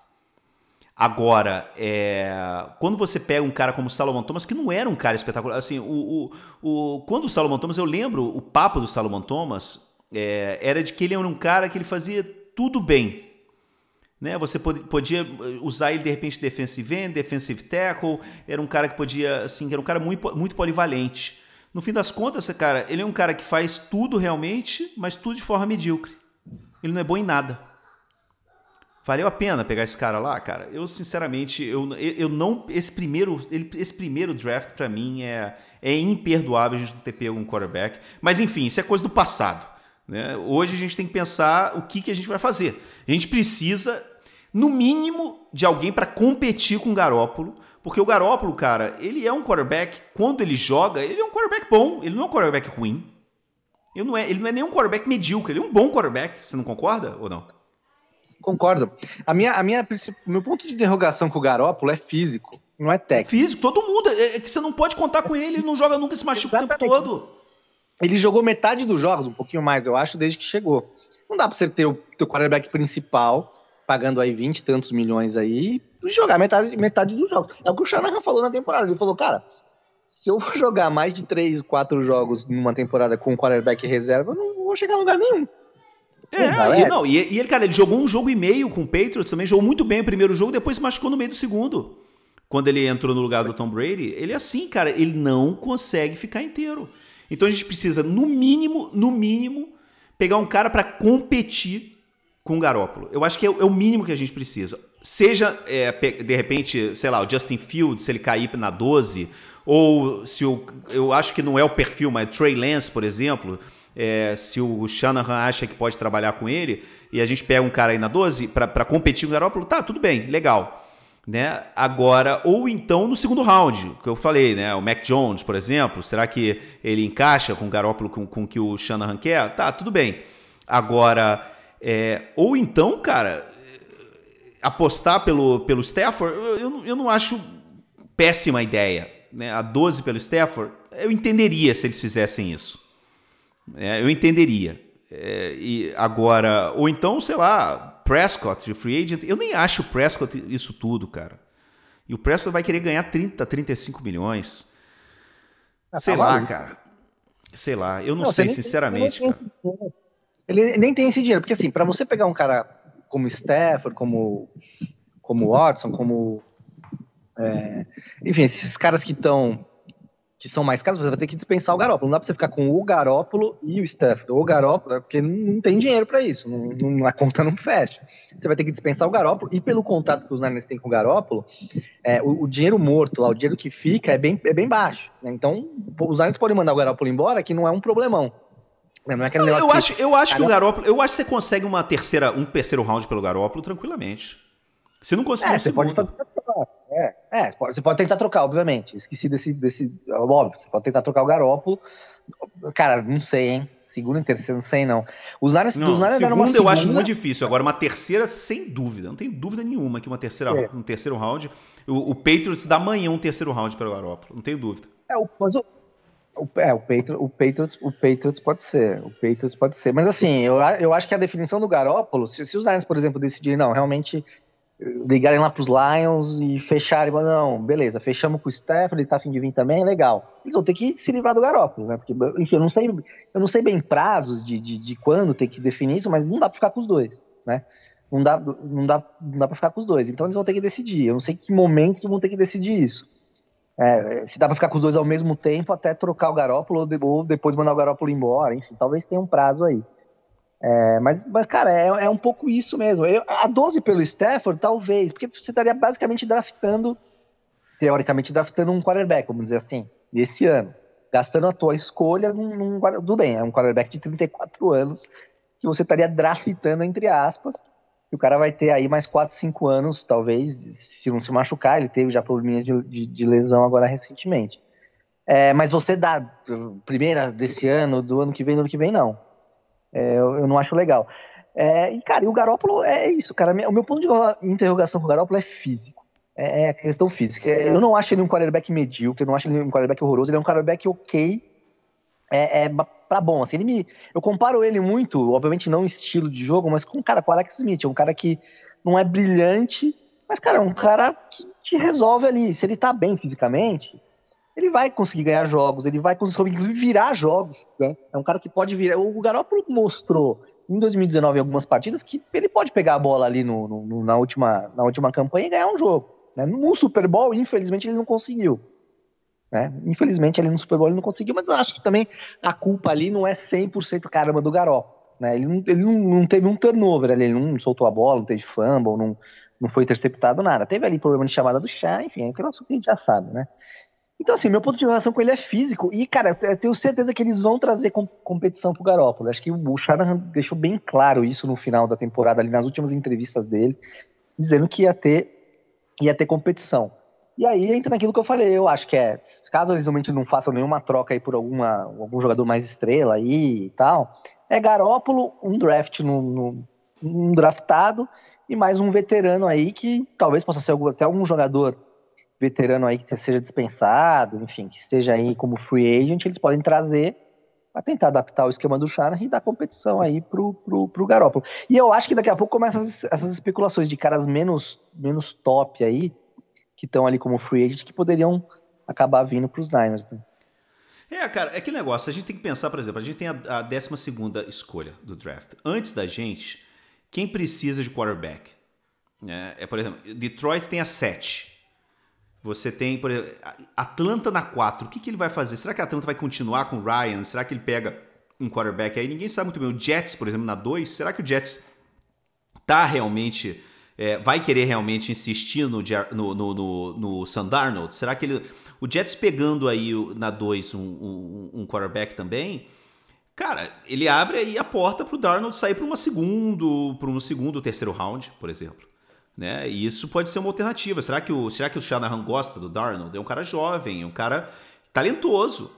Agora, é, quando você pega um cara como o Salomon Thomas, que não era um cara espetacular, assim, o, o, o quando o Salomon Thomas, eu lembro o papo do Salomon Thomas, é, era de que ele era um cara que ele fazia tudo bem. Né? Você podia usar ele de repente defensive end, defensive tackle, era um cara que podia, assim, era um cara muito, muito polivalente. No fim das contas, cara, ele é um cara que faz tudo realmente, mas tudo de forma medíocre. Ele não é bom em nada. Valeu a pena pegar esse cara lá, cara? Eu, sinceramente, eu, eu não. Esse primeiro, esse primeiro draft, para mim, é, é imperdoável a gente não ter pego um quarterback. Mas, enfim, isso é coisa do passado. Né? Hoje a gente tem que pensar o que, que a gente vai fazer. A gente precisa, no mínimo, de alguém para competir com o Garópolo. Porque o Garópolo, cara, ele é um quarterback, quando ele joga, ele é um quarterback bom, ele não é um quarterback ruim. Ele não é, ele não é nem um quarterback medíocre, ele é um bom quarterback. Você não concorda ou não? Concordo. A minha, a minha, meu ponto de interrogação com o Garópolo é físico, não é técnico. Físico, todo mundo. É, é, que você não pode contar com ele, ele não joga nunca, se machuca Exatamente. o tempo todo. Ele jogou metade dos jogos, um pouquinho mais, eu acho, desde que chegou. Não dá pra você ter o teu quarterback principal, pagando aí 20 e tantos milhões aí, e jogar metade, metade dos jogos. É o que o Shanahan falou na temporada. Ele falou, cara, se eu for jogar mais de 3, 4 jogos numa temporada com quarterback reserva, eu não vou chegar a lugar nenhum. É, e, não, e, e, ele, cara, ele jogou um jogo e meio com o Patriots também, jogou muito bem o primeiro jogo, depois se machucou no meio do segundo. Quando ele entrou no lugar do Tom Brady, ele é assim, cara, ele não consegue ficar inteiro. Então a gente precisa, no mínimo, no mínimo, pegar um cara para competir com o Garópolo. Eu acho que é, é, o mínimo que a gente precisa. Seja, é, de repente, sei lá, o Justin Fields, se ele cair na 12, ou se o, eu acho que não é o perfil, mas Trey Lance, por exemplo, é, se o Shanahan acha que pode trabalhar com ele e a gente pega um cara aí na 12 para competir com o Garoppolo, tá, tudo bem, legal. Né? Agora, ou então no segundo round, que eu falei, né? O Mac Jones, por exemplo, será que ele encaixa com o Garoppolo com, com o que o Shanahan quer? Tá, tudo bem. Agora, é, ou então, cara, apostar pelo, pelo Stafford, eu, eu, eu não acho péssima ideia né, a 12 pelo Stafford, eu entenderia se eles fizessem isso. É, eu entenderia. É, e agora, ou então, sei lá, Prescott de free agent, eu nem acho o Prescott isso tudo, cara. E o Prescott vai querer ganhar 30, 35 milhões. Ah, sei tá lá, maluco. cara. Sei lá, eu não, não sei, sinceramente, tem, cara. Ele nem tem esse dinheiro, porque assim, para você pegar um cara como Stafford, como como Watson, como é, enfim, esses caras que estão que são mais caros, você vai ter que dispensar o Garópolo. Não dá pra você ficar com o Garópolo e o Stafford. O Garópolo, porque não tem dinheiro para isso, não, não, a conta não fecha. Você vai ter que dispensar o Garópolo e pelo contato que os Niners têm com o Garópolo, é, o, o, dinheiro morto lá, o dinheiro que fica é bem, é bem baixo. Né? Então, os Niners podem mandar o Garópolo embora, que não é um problemão. Não é aquele eu, eu que, acho, eu acho que o Garópolo, eu acho que você consegue uma terceira, um terceiro round pelo Garópolo tranquilamente. Você não consegue é, você pode trocar. É, é você, pode, tentar trocar, obviamente. Esqueci desse, desse. Óbvio, você pode tentar trocar o Garópolo. Cara, não sei, hein? Segundo e terceiro, não sei, não. Os Niners, não, dos deram uma segunda... eu acho muito difícil. Agora, uma terceira, sem dúvida. Não tem dúvida nenhuma que uma terceira, um terceiro round. O, o Patriots dá amanhã um terceiro round para o Garópolo. Não tenho dúvida. É, o, mas o, o, é, o, Patriots, o, Patriots, o Patriots pode ser. O Patriots pode ser. Mas assim, eu, eu acho que a definição do Garópolo, se, se os Niners, por exemplo, decidirem, não, realmente ligarem lá pros Lions e fecharem, mas não, beleza, fechamos com o Stafford, ele tá afim de vir também, legal. Eles vão ter que se livrar do Garópolo, né? Porque, enfim, eu não sei, eu não sei bem prazos de, de, de quando tem que definir isso, mas não dá pra ficar com os dois, né? não dá, não dá, não dá para ficar com os dois. Então eles vão ter que decidir. Eu não sei que momento que vão ter que decidir isso. É, se dá para ficar com os dois ao mesmo tempo, até trocar o Garópolo ou, de, ou depois mandar o Garópolo embora, enfim, talvez tenha um prazo aí. É, mas, mas, cara, é, é, um pouco isso mesmo. Eu, a 12 pelo Stafford, talvez, porque você estaria basicamente draftando, teoricamente draftando um quarterback, vamos dizer assim, desse ano. Gastando a tua escolha num, num tudo bem, é um quarterback de 34 anos que você estaria draftando, entre aspas, e o cara vai ter aí mais 4, 5 anos, talvez, se não se machucar, ele teve já probleminhas de, de, de lesão agora recentemente. É, mas você dá primeira desse ano, do ano que vem, do ano que vem, não. É, eu, eu, não acho legal. É, e, cara, e o Garópolo é isso, cara. O meu ponto de interrogação com o Garópolo é físico. É, é questão física. Eu não acho ele um quarterback medíocre, eu não acho ele um quarterback horroroso, ele é um quarterback ok. É, é pra bom, assim, ele me... Eu comparo ele muito, obviamente não estilo de jogo, mas com cara, com o Alex Smith, é um cara que não é brilhante, mas, cara, é um cara que te resolve ali. Se ele tá bem fisicamente, ele vai conseguir ganhar jogos, ele vai conseguir, virar jogos. Né? É um cara que pode virar. O Garoppolo mostrou em 2019 em algumas partidas que ele pode pegar a bola ali no, no, na, última, na última campanha e ganhar um jogo. Né? No Super Bowl, infelizmente, ele não conseguiu. Né? Infelizmente, ali no Super Bowl ele não conseguiu, mas eu acho que também a culpa ali não é 100% caramba do Garoppolo. Né? Ele, não, ele não, não, teve um turnover ali, ele não soltou a bola, não teve fumble, não, não foi interceptado, nada. Teve ali problema de chamada do chá, enfim, é aquilo que a gente já sabe, né? Então, assim, meu ponto de relação com ele é físico. E, cara, eu tenho certeza que eles vão trazer com competição pro Garópolo. Acho que o Shanahan deixou bem claro isso no final da temporada, ali nas últimas entrevistas dele, dizendo que ia ter, ia ter competição. E aí entra naquilo que eu falei, eu acho que é, caso eles realmente não façam nenhuma troca aí por alguma, algum jogador mais estrela aí e tal, é Garópolo, um draft no, no um draftado e mais um veterano aí que talvez possa ser até algum jogador veterano aí que seja dispensado, enfim, que esteja aí como free agent, eles podem trazer para tentar adaptar o esquema do Shanahan e dar competição aí pro, pro, pro Garoppolo. E eu acho que daqui a pouco começam essas, essas especulações de caras menos, menos top aí, que estão ali como free agent, que poderiam acabar vindo para os Niners. Né? É, cara, é que negócio. A gente tem que pensar, por exemplo, a gente tem a, a 12 escolha do draft. Antes da gente, quem precisa de quarterback? É, é, por exemplo, Detroit tem a 7. Você tem, por exemplo, Atlanta na 4. O que, que ele vai fazer? Será que a Atlanta vai continuar com o Ryan? Será que ele pega um quarterback aí? Ninguém sabe muito bem. O Jets, por exemplo, na 2. Será que o Jets tá realmente. É, vai querer realmente insistir no, no, no, no, no Sandarnold? Será que ele. O Jets pegando aí na 2 um, um, um, quarterback também. Cara, ele abre aí a porta pro Darnold sair para uma segundo, para um segundo, terceiro round, por exemplo. Né? E isso pode ser uma alternativa. Será que o, será que o Shanahan gosta do Darnold? É um cara jovem, é um cara talentoso.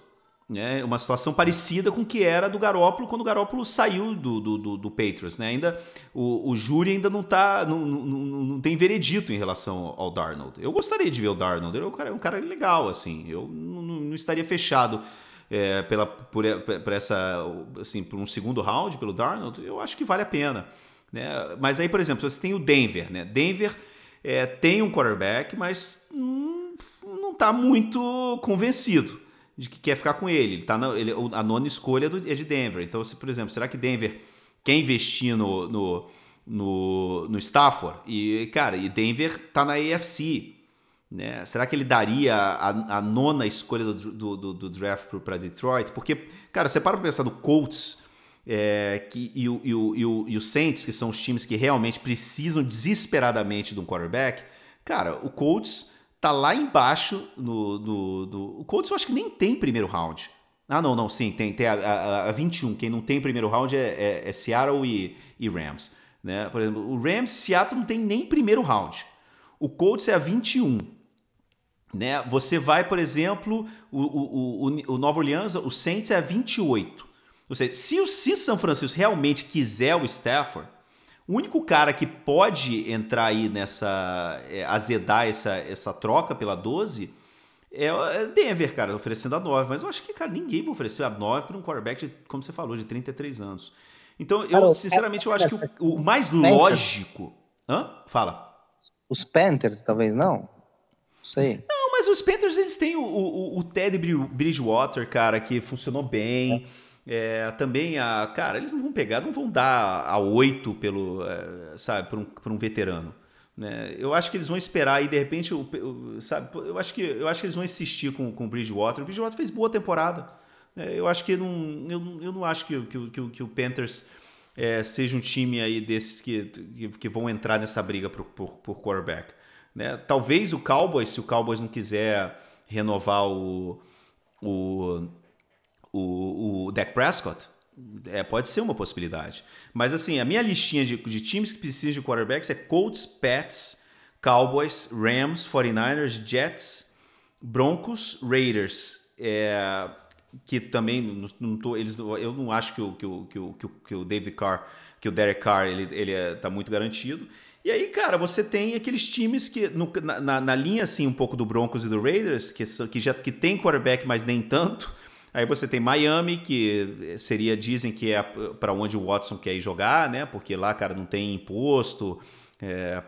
Né? Uma situação parecida com o que era do Garópolo quando o Garópolo saiu do, do, do, do Patriots. Né? Ainda, o, o júri ainda não, tá, não, não, não, tem veredito em relação ao Darnold. Eu gostaria de ver o Darnold, ele é um cara, é um cara legal, assim. Eu não, não estaria fechado é, pela, por, por, essa, assim, por um segundo round pelo Darnold. Eu acho que vale a pena. Né? Mas aí, por exemplo, você tem o Denver. Né? Denver é, tem um quarterback, mas hum, não está muito convencido de que quer ficar com ele. ele, tá na, ele a nona escolha do, é de Denver. Então, se, por exemplo, será que Denver quer investir no, no, no, no Stafford? E, cara, e Denver tá na AFC. Né? Será que ele daria a, a nona escolha do, do, do, do draft para Detroit? Porque, cara, você para pra pensar no Colts é, que, e, o, e, o, e, o, e o Saints, que são os times que realmente precisam desesperadamente de um quarterback, cara, o Colts tá lá embaixo no, no, no, O Colts eu acho que nem tem primeiro round. Ah, não, não, sim, tem, tem a, a, a 21. Quem não tem primeiro round é, é, é Seattle e, e, Rams. Né? Por exemplo, o Rams Seattle não tem nem primeiro round. O Colts é a 21. Né? Você vai, por exemplo, o, o, o, o Nova Orleans, o Saints é a 28. Ou seja, se o se São Francisco realmente quiser o Stafford, o único cara que pode entrar aí nessa. É, azedar essa, essa troca pela 12 é, é Denver, cara, oferecendo a 9. Mas eu acho que, cara, ninguém vai oferecer a 9 para um quarterback, de, como você falou, de 33 anos. Então, eu, sinceramente, eu acho que o, o mais lógico. Hã? Fala. Os Panthers, talvez não? Não sei. Não, mas os Panthers, eles têm o, o, o Ted Bridgewater, cara, que funcionou bem. É É, também a. Cara, eles não vão pegar, não vão dar a 8 pelo. É, sabe, por um, por um veterano. Né? Eu acho que eles vão esperar e de repente, o, sabe, eu acho que eu acho que eles vão insistir com, com o Bridgewater. O Bridgewater fez boa temporada. Né? Eu acho que não, eu, eu não acho que, que, que, que o Panthers é, seja um time aí desses que, que, que, vão entrar nessa briga por, por, por quarterback. Né? Talvez o Cowboys, se o Cowboys não quiser renovar o, o, o, o Dak Prescott, é, pode ser uma possibilidade. Mas assim, a minha listinha de, de times que precisam de quarterbacks é Colts, Pats, Cowboys, Rams, 49ers, Jets, Broncos, Raiders. É, que também não, não tô, eles, eu não acho que o, que o, que o, que o David Carr, que o Derek Carr, ele, ele é, tá muito garantido. E aí, cara, você tem aqueles times que, no, na, na, linha, assim, um pouco do Broncos e do Raiders, que, que já que tem quarterback, mas nem tanto. Aí você tem Miami, que seria, dizem que é para onde o Watson quer ir jogar, né? Porque lá, cara, não tem imposto. É,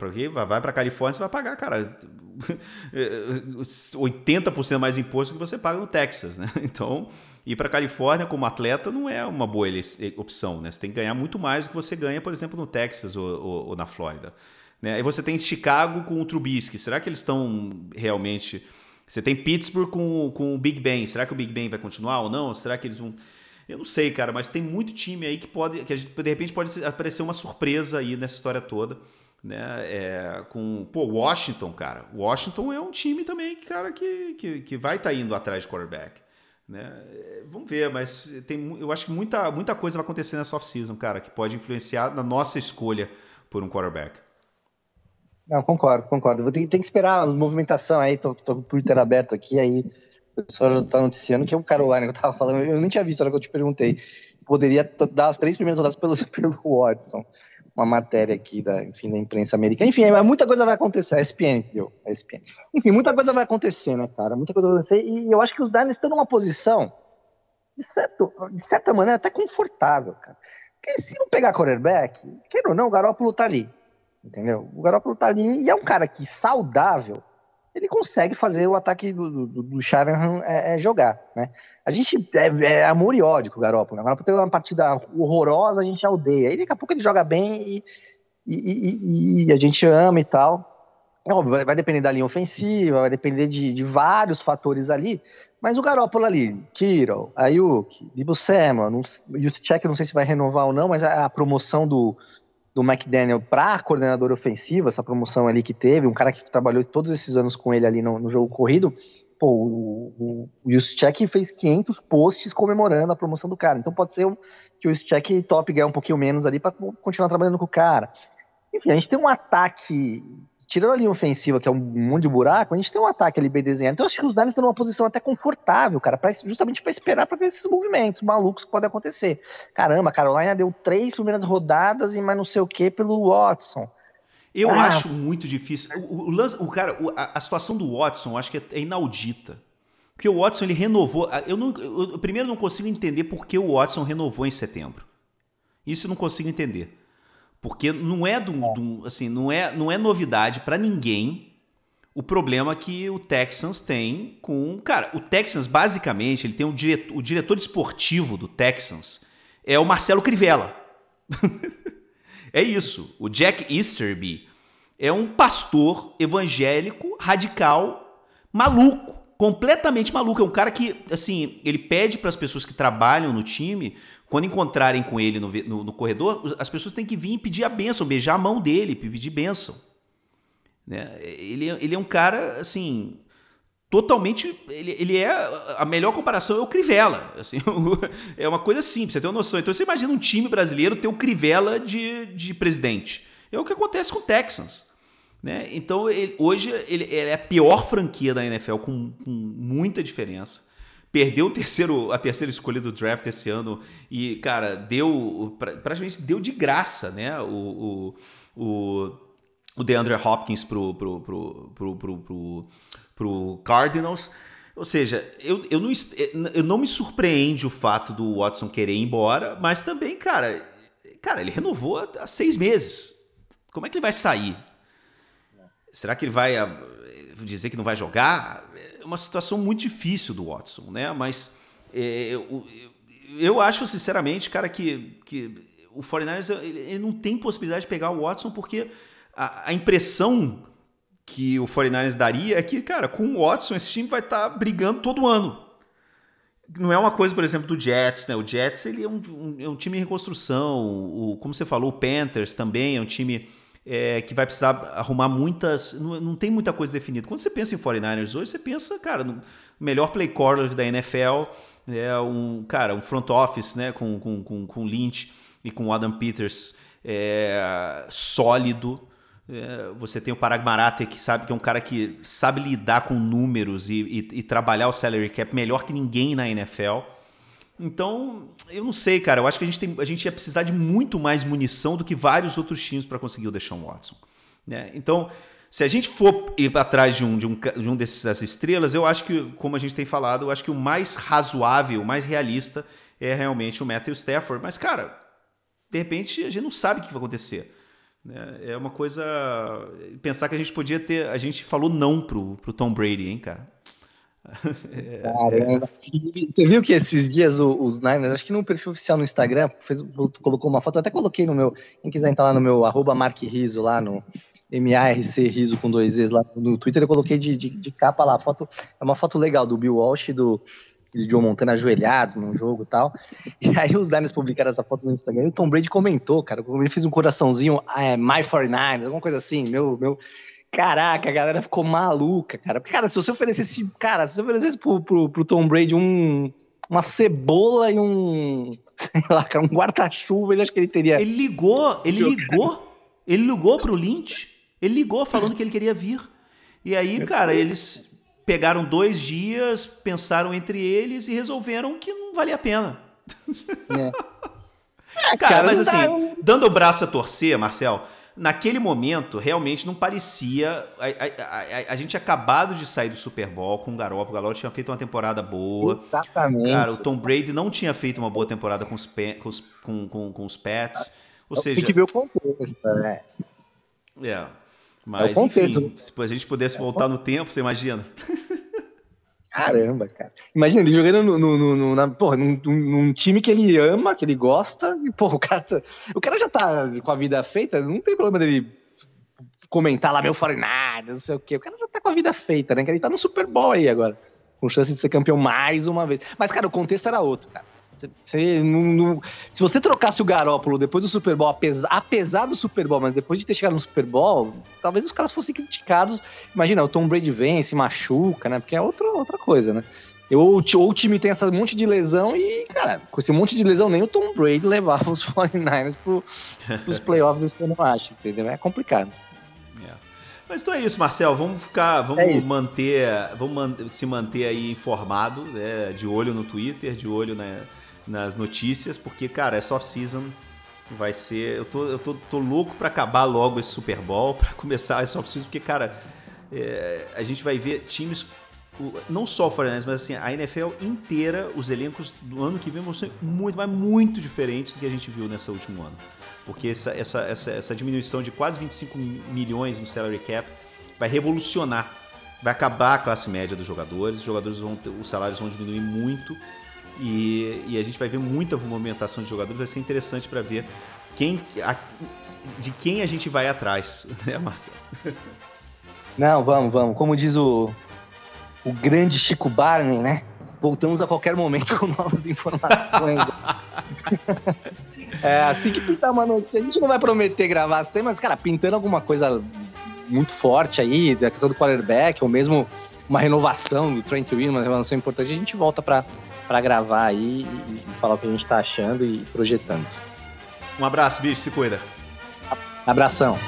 vai para Califórnia, você vai pagar, cara, (laughs) 80% mais imposto que você paga no Texas, né? (laughs) Então, ir para Califórnia como atleta não é uma boa opção, né? Você tem que ganhar muito mais do que você ganha, por exemplo, no Texas ou, ou, ou na Flórida. Né? Aí você tem Chicago com o Trubisky. Será que eles estão realmente você tem Pittsburgh com, com o Big Ben. Será que o Big Ben vai continuar ou não? Será que eles vão. Eu não sei, cara, mas tem muito time aí que pode. que gente, de repente pode aparecer uma surpresa aí nessa história toda. Né? É, com. Pô, Washington, cara. Washington é um time também, cara, que, que, que vai estar tá indo atrás de quarterback. Né? É, vamos ver, mas tem, eu acho que muita, muita coisa vai acontecer nessa off-season, cara, que pode influenciar na nossa escolha por um quarterback. Não, concordo, concordo. Tem, tem que esperar a movimentação aí, tô, tô com o Twitter aberto aqui, aí o pessoal já tá noticiando que é o Carolina que eu tava falando, eu nem tinha visto, era que eu te perguntei. Poderia dar as três primeiras rodadas pelo, (laughs) pelo Watson. Uma matéria aqui da, enfim, da imprensa americana. Enfim, muita coisa vai acontecer. A ESPN, deu. A ESPN. (laughs) Enfim, muita coisa vai acontecer, né, cara? Muita coisa vai acontecer. E eu acho que os Diners estão numa posição, de, certo, de certa maneira, até confortável, cara. Porque se não pegar quarterback, queira ou não, o Garoppolo tá ali entendeu? O Garoppolo tá ali e é um cara que saudável, ele consegue fazer o ataque do, do, do Shanahan é, é jogar, né? A gente é, é, amor e ódio com o Garoppolo. Né? O Garoppolo tem uma partida horrorosa, a gente já odeia. E daqui a pouco ele joga bem e, e, e, e a gente ama e tal. Óbvio, vai, depender da linha ofensiva, vai depender de, de vários fatores ali. Mas o Garoppolo ali, Kiro, Ayuk, Debo Samuel, o Juszczyk, não sei se vai renovar ou não, mas a, a promoção do, do McDaniel para coordenador ofensivo, essa promoção ali que teve, um cara que trabalhou todos esses anos com ele ali no, no jogo corrido, pô, o, o, fez 500 posts comemorando a promoção do cara. Então pode ser que o Juszczyk top ganhar um pouquinho menos ali para continuar trabalhando com o cara. Enfim, a gente tem um ataque tirando a linha ofensiva, que é um monte de buraco, a gente tem um ataque ali bem desenhado. Então, acho que os Niners estão numa posição até confortável, cara, pra, justamente para esperar para ver esses movimentos malucos que podem acontecer. Caramba, a Carolina deu três primeiras rodadas e mais não sei o que pelo Watson. Eu ah. acho muito difícil. O, o, o cara, a, a, situação do Watson, eu acho que é inaudita. Porque o Watson ele renovou. Eu, não, eu primeiro não consigo entender por que o Watson renovou em setembro. Isso eu não consigo entender. Porque não é, do, do assim, não é, não é novidade para ninguém o problema que o Texans tem com. Cara, o Texans, basicamente, ele tem um diretor, o diretor esportivo do Texans é o Marcelo Crivella. (laughs) é isso. O Jack Easterby é um pastor evangélico radical maluco, completamente maluco. É um cara que, assim, ele pede para as pessoas que trabalham no time quando encontrarem com ele no, no, no, corredor, as pessoas têm que vir e pedir a benção, beijar a mão dele, pedir benção. Né? Ele, ele é um cara, assim, totalmente. Ele, ele é. A melhor comparação é o Crivella. Assim, (laughs) é uma coisa simples, você tem uma noção. Então você imagina um time brasileiro ter o Crivella de, de presidente. É o que acontece com o Texans. Né? Então, ele, hoje, ele, ele, é a pior franquia da NFL, com, com muita diferença perdeu o terceiro, a terceira escolha do draft esse ano e, cara, deu praticamente deu de graça, né? O, o, o, o DeAndre Hopkins pro, pro, pro, pro, pro, pro, pro Cardinals. Ou seja, eu, eu, não, eu não me surpreende o fato do Watson querer ir embora, mas também, cara, cara, ele renovou há seis meses. Como é que ele vai sair? Será que ele vai ah, dizer que não vai jogar? uma situação muito difícil do Watson, né? Mas é, eu, eu acho, sinceramente, cara, que, que o 49ers ele não tem possibilidade de pegar o Watson porque a, a impressão que o 49ers daria é que, cara, com o Watson esse time vai estar tá brigando todo ano. Não é uma coisa, por exemplo, do Jets, né? O Jets ele é um, um, é um time em reconstrução. O, como você falou, o Panthers também é um time é, que vai precisar arrumar muitas. Não, não, tem muita coisa definida. Quando você pensa em 49ers hoje, você pensa, cara, no melhor play caller da NFL, é um, cara, um front office, né, com, com, com, com Lynch e com Adam Peters é, sólido. É, você tem o Parag Marate, que sabe que é um cara que sabe lidar com números e, e, e, trabalhar o salary cap melhor que ninguém na NFL. Então, eu não sei, cara. Eu acho que a gente, tem, a gente ia precisar de muito mais munição do que vários outros times para conseguir o Deshaun Watson. Né? Então, se a gente for ir atrás de um, de um, de um dessas estrelas, eu acho que, como a gente tem falado, eu acho que o mais razoável, o mais realista é realmente o Matthew Stafford. Mas, cara, de repente a gente não sabe o que vai acontecer. Né? É uma coisa. Pensar que a gente podia ter. A gente falou não pro, pro Tom Brady, hein, cara? É, Caramba. Você viu que esses dias os, Niners, acho que no perfil oficial no Instagram, fez, colocou uma foto, eu até coloquei no meu. Quem quiser entrar lá no meu arroba Mark Riso, lá no MARC Riso com dois E's lá no Twitter, eu coloquei de, de, de capa lá. A foto, é uma foto legal do Bill Walsh e do, de Joe Montana ajoelhados num jogo e tal. E aí os Niners publicaram essa foto no Instagram e o Tom Brady comentou, cara. Ele fez um coraçãozinho, ah, é, My 49ers, alguma coisa assim. Meu, meu. Caraca, a galera ficou maluca, cara. Cara, se você oferecesse, cara, se você oferecesse pro, pro, pro Tom Brady um, uma cebola e um, (laughs) sei lá, cara, um guarda-chuva, ele acho que ele teria. Ele ligou, ele ligou, ele ligou pro Lynch, ele ligou falando que ele queria vir. E aí, cara, eles pegaram dois dias, pensaram entre eles e resolveram que não valia a pena. É. (laughs) cara, cara, mas assim, dando o braço a torcer, Marcel, naquele momento realmente não parecia. A, a, a, a gente tinha acabado de sair do Super Bowl com o Garoppolo. O Garoppolo tinha feito uma temporada boa. Exatamente. Cara, o Tom Brady não tinha feito uma boa temporada com os, com os, com, com, com os Pets. Ou seja. Tem que ver o contexto, né? É. Mas, é enfim, se a gente pudesse voltar no tempo, você imagina? (laughs) Caramba, cara. Imagina ele jogando no, no, no, na, porra, num, num, time que ele ama, que ele gosta, e, porra, o cara, tá, o cara já tá com a vida feita, não tem problema dele comentar lá, meu Foreigners, não sei o quê. O cara já tá com a vida feita, né? Que ele tá no Super Bowl aí agora, com chance de ser campeão mais uma vez. Mas, cara, o contexto era outro, cara. Você, não, não, se você trocasse o Garópolo depois do Super Bowl, apesar, apesar, do Super Bowl, mas depois de ter chegado no Super Bowl, talvez os caras fossem criticados. Imagina, o Tom Brady vem, se machuca, né? Porque é outra, outra coisa, né? Ou, ou o time tem esse monte de lesão e, cara, com esse monte de lesão, nem o Tom Brady (laughs) levava os 49ers pro, pros playoffs esse ano, acho, entendeu? É complicado. É. Mas então é isso, Marcel. Vamos ficar, vamos é manter, vamos man se manter aí informado, né? de olho no Twitter, de olho na, nas notícias, porque, cara, essa off-season vai ser. Eu tô, eu tô, tô louco para acabar logo esse Super Bowl, (laughs) para começar essa off-season, porque, cara, é, a gente vai ver times. Não só o 49 mas assim, a NFL inteira, os elencos do ano que vem vão ser muito, mas muito diferentes do que a gente viu nesse último ano. Porque essa, essa, essa, essa diminuição de quase 25 milhões no salary cap vai revolucionar, vai acabar a classe média dos jogadores, os jogadores vão ter, os salários vão diminuir muito e, e, a gente vai ver muita movimentação de jogadores, vai ser interessante para ver quem, a, de quem a gente vai atrás, (laughs) né, Marcelo? Não, vamos, vamos. Como diz o, o grande Chico Barney, né? Voltamos a qualquer momento com novas informações. (laughs) é, assim que pintar uma notícia, a gente não vai prometer gravar sem, mas, cara, pintando alguma coisa muito forte aí, da questão do quarterback, ou mesmo uma renovação do Trent Williams, uma renovação importante, a gente volta para gravar aí e, e, falar o que a gente está achando e projetando. Um abraço, bicho, se cuida. Abração.